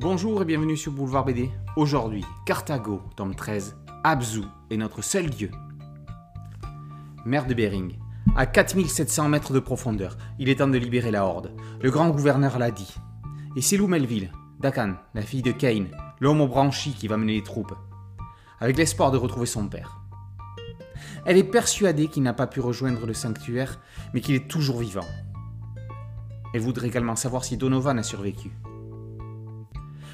Bonjour et bienvenue sur Boulevard BD. Aujourd'hui, Carthago, tome 13, Abzu est notre seul dieu. Mer de Bering. À 4700 mètres de profondeur, il est temps de libérer la Horde. Le grand gouverneur l'a dit. Et c'est Lou Melville, Dakan, la fille de Kane, l'homme au branchi qui va mener les troupes, avec l'espoir de retrouver son père. Elle est persuadée qu'il n'a pas pu rejoindre le sanctuaire, mais qu'il est toujours vivant. Elle voudrait également savoir si Donovan a survécu.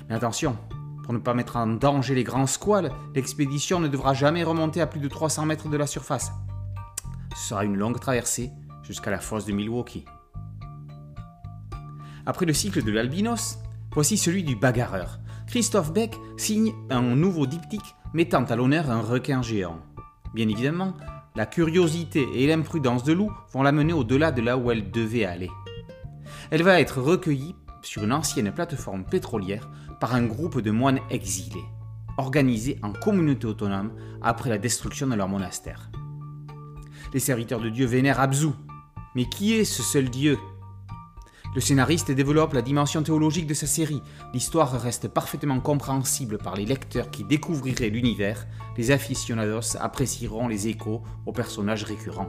Mais attention, pour ne pas mettre en danger les grands squales, l'expédition ne devra jamais remonter à plus de 300 mètres de la surface. Ce sera une longue traversée jusqu'à la fosse de Milwaukee. Après le cycle de l'albinos, voici celui du bagarreur. Christophe Beck signe un nouveau diptyque mettant à l'honneur un requin géant. Bien évidemment, la curiosité et l'imprudence de Lou vont l'amener au-delà de là où elle devait aller. Elle va être recueillie sur une ancienne plateforme pétrolière par un groupe de moines exilés, organisés en communauté autonome après la destruction de leur monastère. Les serviteurs de Dieu vénèrent Abzu. Mais qui est ce seul Dieu? Le scénariste développe la dimension théologique de sa série. L'histoire reste parfaitement compréhensible par les lecteurs qui découvriraient l'univers. Les aficionados apprécieront les échos aux personnages récurrents.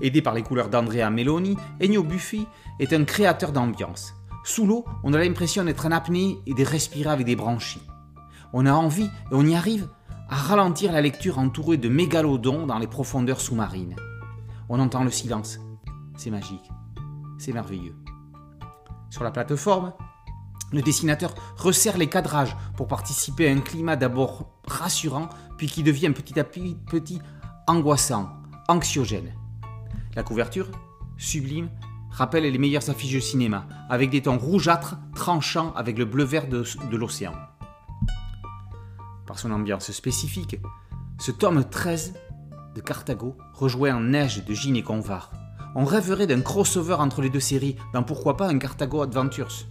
Aidé par les couleurs d'Andrea Meloni, Ennio Buffi est un créateur d'ambiance. Sous l'eau, on a l'impression d'être en apnée et de respirer avec des branchies. On a envie, et on y arrive, à ralentir la lecture entourée de mégalodons dans les profondeurs sous-marines. On entend le silence. C'est magique. C'est merveilleux. Sur la plateforme, le dessinateur resserre les cadrages pour participer à un climat d'abord rassurant, puis qui devient petit à petit angoissant, anxiogène. La couverture, sublime, rappelle les meilleures affiches de cinéma, avec des tons rougeâtres tranchants avec le bleu-vert de, l'océan. Par son ambiance spécifique, ce tome 13 de Carthago rejoint en neige de Gine et Convar. On rêverait d'un crossover entre les deux séries, dans pourquoi pas un Carthago Adventures.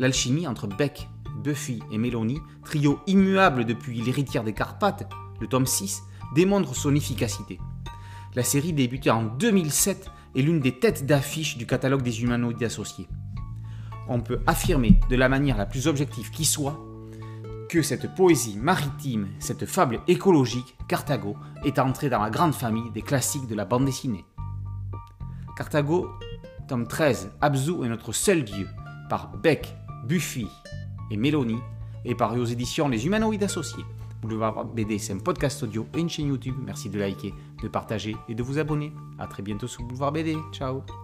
L'alchimie entre Beck, Buffy et Melanie, trio immuable depuis l'héritière des Carpates, le tome 6, démontre son efficacité. La série débutée en 2007 est l'une des têtes d'affiche du catalogue des humanoïdes associés. On peut affirmer de la manière la plus objective qui soit que cette poésie maritime, cette fable écologique, Carthago, est entrée dans la grande famille des classiques de la bande dessinée. Carthago, tome 13, Abzu est notre seul dieu, par Beck, Buffy et Mélanie, et par aux éditions Les Humanoïdes Associés. Boulevard BD, c'est un podcast audio et une chaîne YouTube. Merci de liker, de partager et de vous abonner. A très bientôt sur Boulevard BD. Ciao